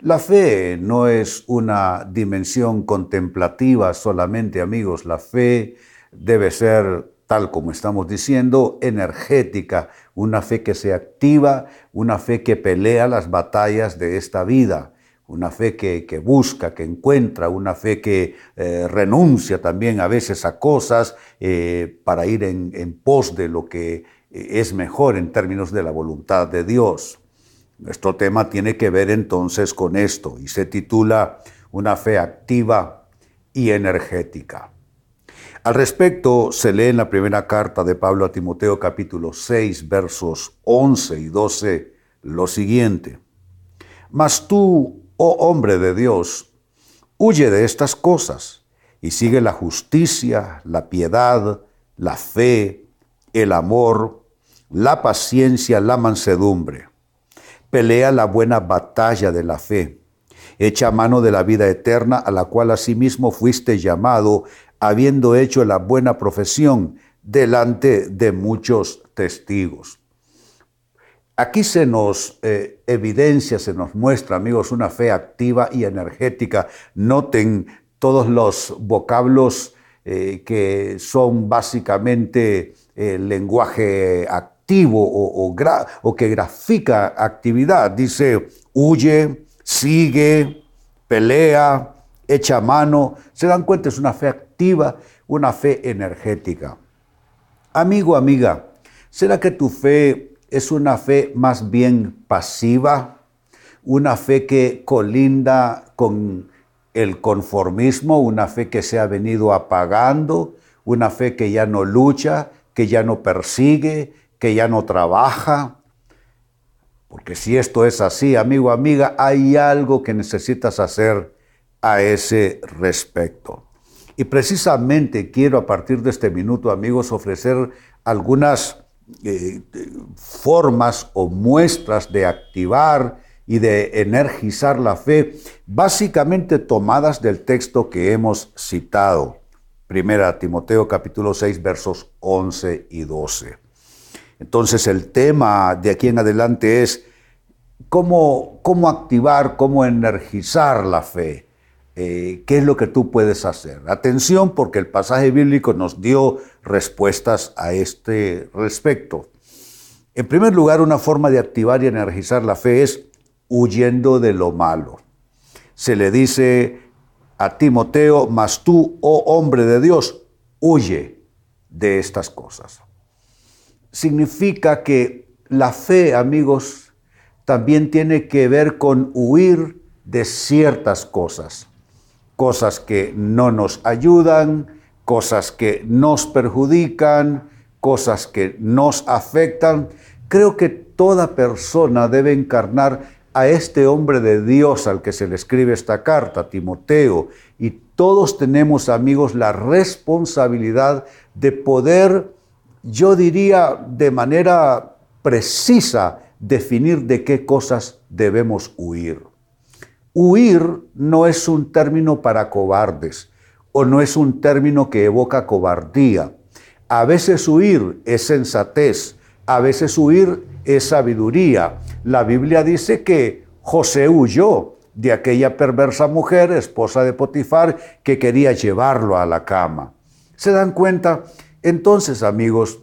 La fe no es una dimensión contemplativa solamente, amigos. La fe debe ser, tal como estamos diciendo, energética, una fe que se activa, una fe que pelea las batallas de esta vida, una fe que, busca, que encuentra, una fe que eh, renuncia también a veces a cosas eh, para ir en pos de lo que eh, es mejor en términos de la voluntad de Dios. Nuestro tema tiene que ver entonces con esto y se titula Una fe activa y energética. Al respecto, se lee en la primera carta de Pablo a Timoteo capítulo 6 versos 11 y 12 lo siguiente. Mas tú, oh hombre de Dios, huye de estas cosas y sigue la justicia, la piedad, la fe, el amor, la paciencia, la mansedumbre pelea la buena batalla de la fe, echa mano de la vida eterna a la cual asimismo fuiste llamado, habiendo hecho la buena profesión delante de muchos testigos. Aquí se nos eh, evidencia, se nos muestra, amigos, una fe activa y energética. Noten todos los vocablos eh, que son básicamente el lenguaje activo o, o, que grafica actividad. Dice, huye, sigue, pelea, echa mano. Se dan cuenta, es una fe activa, una fe energética. Amigo, amiga, ¿será que tu fe es una fe más bien pasiva? Una fe que colinda con el conformismo, una fe que se ha venido apagando, una fe que ya no lucha, que ya no persigue, que ya no trabaja. Porque si esto es así, amigo, amiga, hay algo que necesitas hacer a ese respecto. Y precisamente quiero a partir de este minuto, amigos, ofrecer algunas eh, formas o muestras de activar y de energizar la fe, básicamente tomadas del texto que hemos citado. Primera Timoteo capítulo 6 versos 11 y 12. Entonces el tema de aquí en adelante es cómo, activar, cómo energizar la fe. Eh, ¿Qué es lo que tú puedes hacer? Atención porque el pasaje bíblico nos dio respuestas a este respecto. En primer lugar, una forma de activar y energizar la fe es huyendo de lo malo. Se le dice a Timoteo, mas tú, oh hombre de Dios, huye de estas cosas significa que la fe, amigos, también tiene que ver con huir de ciertas cosas. Cosas que no nos ayudan, cosas que nos perjudican, cosas que nos afectan. Creo que toda persona debe encarnar a este hombre de Dios al que se le escribe esta carta, Timoteo, y todos tenemos, amigos, la responsabilidad de poder yo diría de manera precisa definir de qué cosas debemos huir. Huir no es un término para cobardes o no es un término que evoca cobardía. A veces huir es sensatez, a veces huir es sabiduría. La Biblia dice que José huyó de aquella perversa mujer, esposa de Potifar, que quería llevarlo a la cama. ¿Se dan cuenta? Entonces, amigos,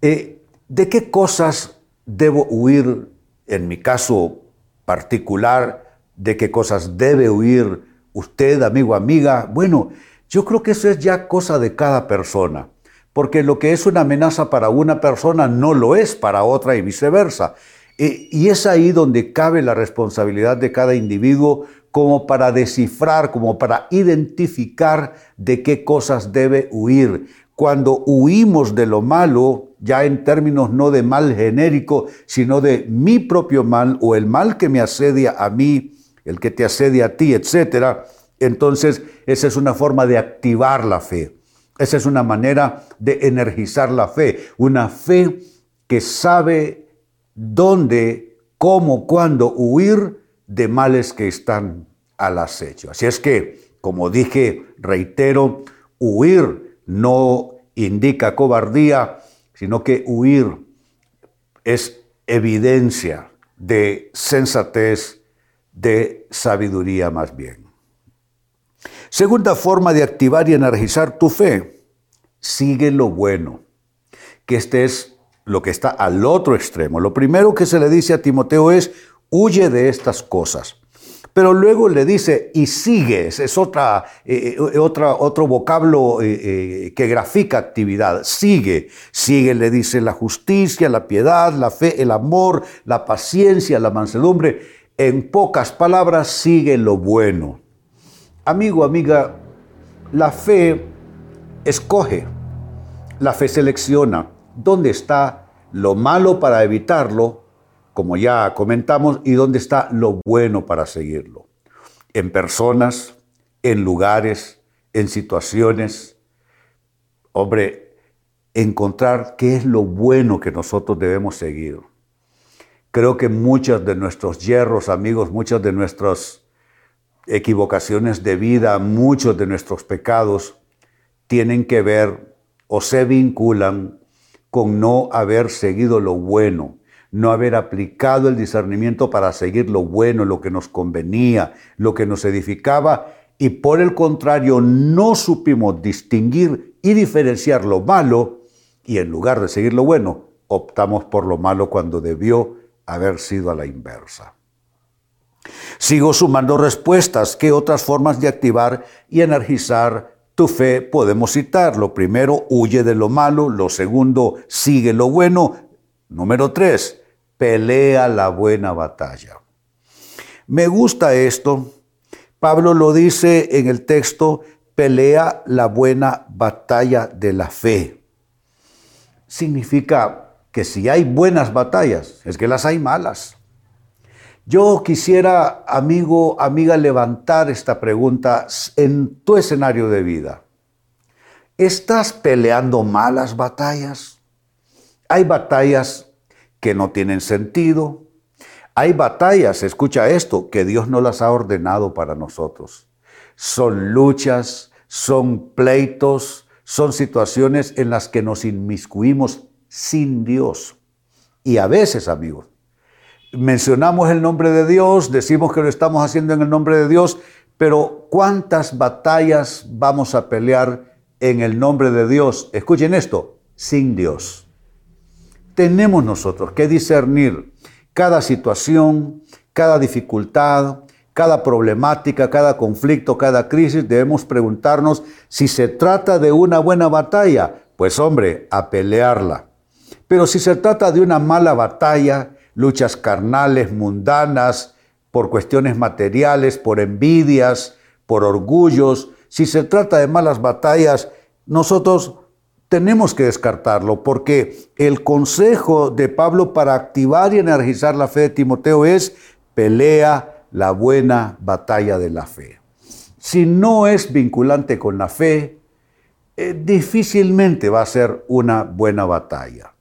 eh, ¿de qué cosas debo huir en mi caso particular? ¿De qué cosas debe huir usted, amigo, amiga? Bueno, yo creo que eso es ya cosa de cada persona, porque lo que es una amenaza para una persona no lo es para otra y viceversa. Eh, y es ahí donde cabe la responsabilidad de cada individuo como para descifrar, como para identificar de qué cosas debe huir cuando huimos de lo malo, ya en términos no de mal genérico, sino de mi propio mal o el mal que me asedia a mí, el que te asedia a ti, etc., Entonces, esa es una forma de activar la fe. Esa es una manera de energizar la fe. Una fe que sabe dónde, cómo, cuándo huir de males que están al acecho. Así es que, como dije, reitero, huir no indica cobardía, sino que huir es evidencia de sensatez, de sabiduría más bien. Segunda forma de activar y energizar tu fe, sigue lo bueno, que este es lo que está al otro extremo. Lo primero que se le dice a Timoteo es, huye de estas cosas. Pero luego le dice, y sigues, es otra, eh, eh, otro vocablo eh, que grafica actividad. Sigue, sigue, le dice la justicia, la piedad, la fe, el amor, la paciencia, la mansedumbre. En pocas palabras, sigue lo bueno. Amigo, amiga, la fe escoge, la fe selecciona dónde está lo malo para evitarlo como ya comentamos, y dónde está lo bueno para seguirlo. En personas, en lugares, en situaciones. Hombre, encontrar qué es lo bueno que nosotros debemos seguir. Creo que muchos de nuestros hierros, amigos, muchas de nuestras equivocaciones de vida, muchos de nuestros pecados tienen que ver o se vinculan con no haber seguido lo bueno, no haber aplicado el discernimiento para seguir lo bueno, lo que nos convenía, lo que nos edificaba, y por el contrario no supimos distinguir y diferenciar lo malo, y en lugar de seguir lo bueno, optamos por lo malo cuando debió haber sido a la inversa. Sigo sumando respuestas. ¿Qué otras formas de activar y energizar tu fe podemos citar? Lo primero, huye de lo malo. Lo segundo, sigue lo bueno. Número tres, pelea la buena batalla. Me gusta esto. Pablo lo dice en el texto, pelea la buena batalla de la fe. Significa que si hay buenas batallas, es que las hay malas. Yo quisiera, amigo, amiga, levantar esta pregunta en tu escenario de vida. ¿Estás peleando malas batallas? Hay batallas que no tienen sentido. Hay batallas, escucha esto, que Dios no las ha ordenado para nosotros. Son luchas, son pleitos, son situaciones en las que nos inmiscuimos sin Dios. Y a veces, amigos, mencionamos el nombre de Dios, decimos que lo estamos haciendo en el nombre de Dios, pero ¿cuántas batallas vamos a pelear en el nombre de Dios? Escuchen esto, sin Dios tenemos nosotros que discernir cada situación, cada dificultad, cada problemática, cada conflicto, cada crisis, debemos preguntarnos si se trata de una buena batalla, pues hombre, a pelearla. Pero si se trata de una mala batalla, luchas carnales, mundanas, por cuestiones materiales, por envidias, por orgullos, si se trata de malas batallas, nosotros tenemos que descartarlo porque el consejo de Pablo para activar y energizar la fe de Timoteo es pelea la buena batalla de la fe. Si no es vinculante con la fe, eh, difícilmente va a ser una buena batalla.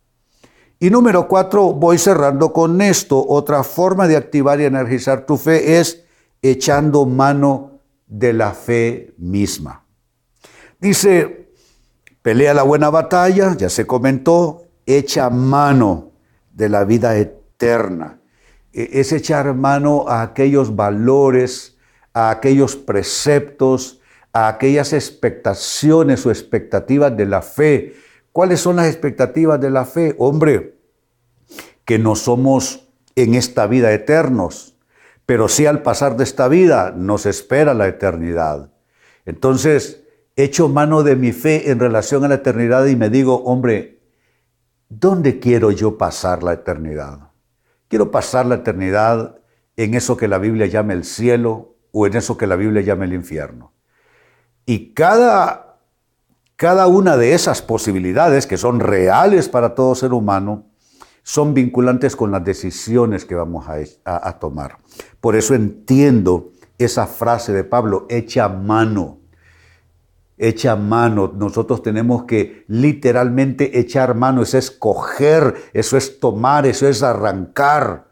Y número cuatro, voy cerrando con esto. Otra forma de activar y energizar tu fe es echando mano de la fe misma. Dice Pelea la buena batalla, ya se comentó, echa mano de la vida eterna. E, es echar mano a aquellos valores, a aquellos preceptos, a aquellas expectaciones o expectativas de la fe. ¿Cuáles son las expectativas de la fe? Hombre, que no somos en esta vida eternos, pero sí al pasar de esta vida nos espera la eternidad. Entonces, echo mano de mi fe en relación a la eternidad y me digo, hombre, ¿dónde quiero yo pasar la eternidad? Quiero pasar la eternidad en eso que la Biblia llama el cielo o en eso que la Biblia llama el infierno. Y cada, cada una de esas posibilidades que son reales para todo ser humano, son vinculantes con las decisiones que vamos a, a tomar. Por eso entiendo esa frase de Pablo, echa mano. Echa mano. Nosotros tenemos que literalmente echar mano. Eso es coger, eso es tomar, eso es arrancar.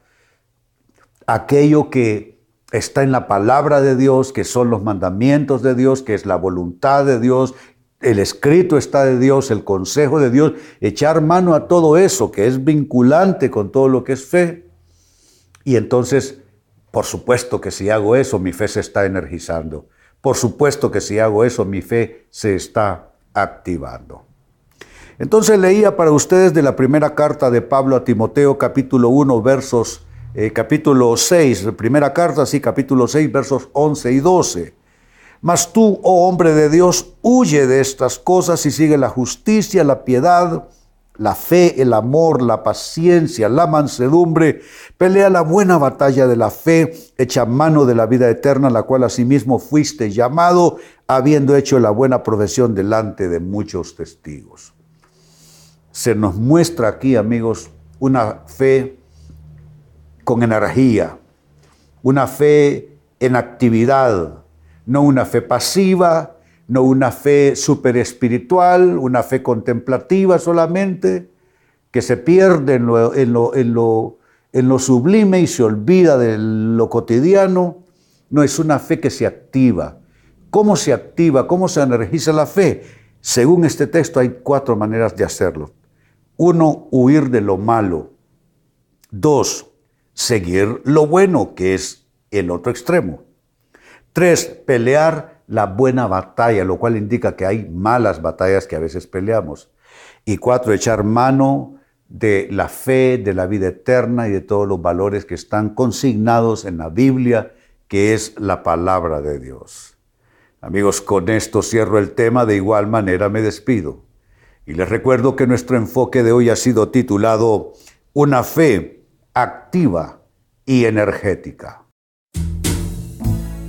Aquello que está en la palabra de Dios, que son los mandamientos de Dios, que es la voluntad de Dios, el escrito está de Dios, el consejo de Dios, echar mano a todo eso que es vinculante con todo lo que es fe. Y entonces, por supuesto que si hago eso, mi fe se está energizando. Por supuesto que si hago eso, mi fe se está activando. Entonces leía para ustedes de la primera carta de Pablo a Timoteo, capítulo 1, versos, eh, capítulo 6, primera carta, sí, capítulo 6, versos 11 y 12. Mas tú, oh hombre de Dios, huye de estas cosas y sigue la justicia, la piedad, la fe, el amor, la paciencia, la mansedumbre. Pelea la buena batalla de la fe, echa mano de la vida eterna, la cual asimismo fuiste llamado, habiendo hecho la buena profesión delante de muchos testigos. Se nos muestra aquí, amigos, una fe con energía, una fe en actividad, no una fe pasiva, no una fe super espiritual, una fe contemplativa solamente, que se pierde en, lo, en lo, sublime y se olvida de lo cotidiano. No es una fe que se activa. ¿Cómo se activa? ¿Cómo se energiza la fe? Según este texto hay cuatro maneras de hacerlo. Uno, huir de lo malo. Dos, seguir lo bueno, que es el otro extremo. Tres, pelear la buena batalla, lo cual indica que hay malas batallas que a veces peleamos. Y cuatro, echar mano de la fe, de la vida eterna y de todos los valores que están consignados en la Biblia, que es la palabra de Dios. Amigos, con esto cierro el tema, de igual manera me despido. Y les recuerdo que nuestro enfoque de hoy ha sido titulado Una fe activa y energética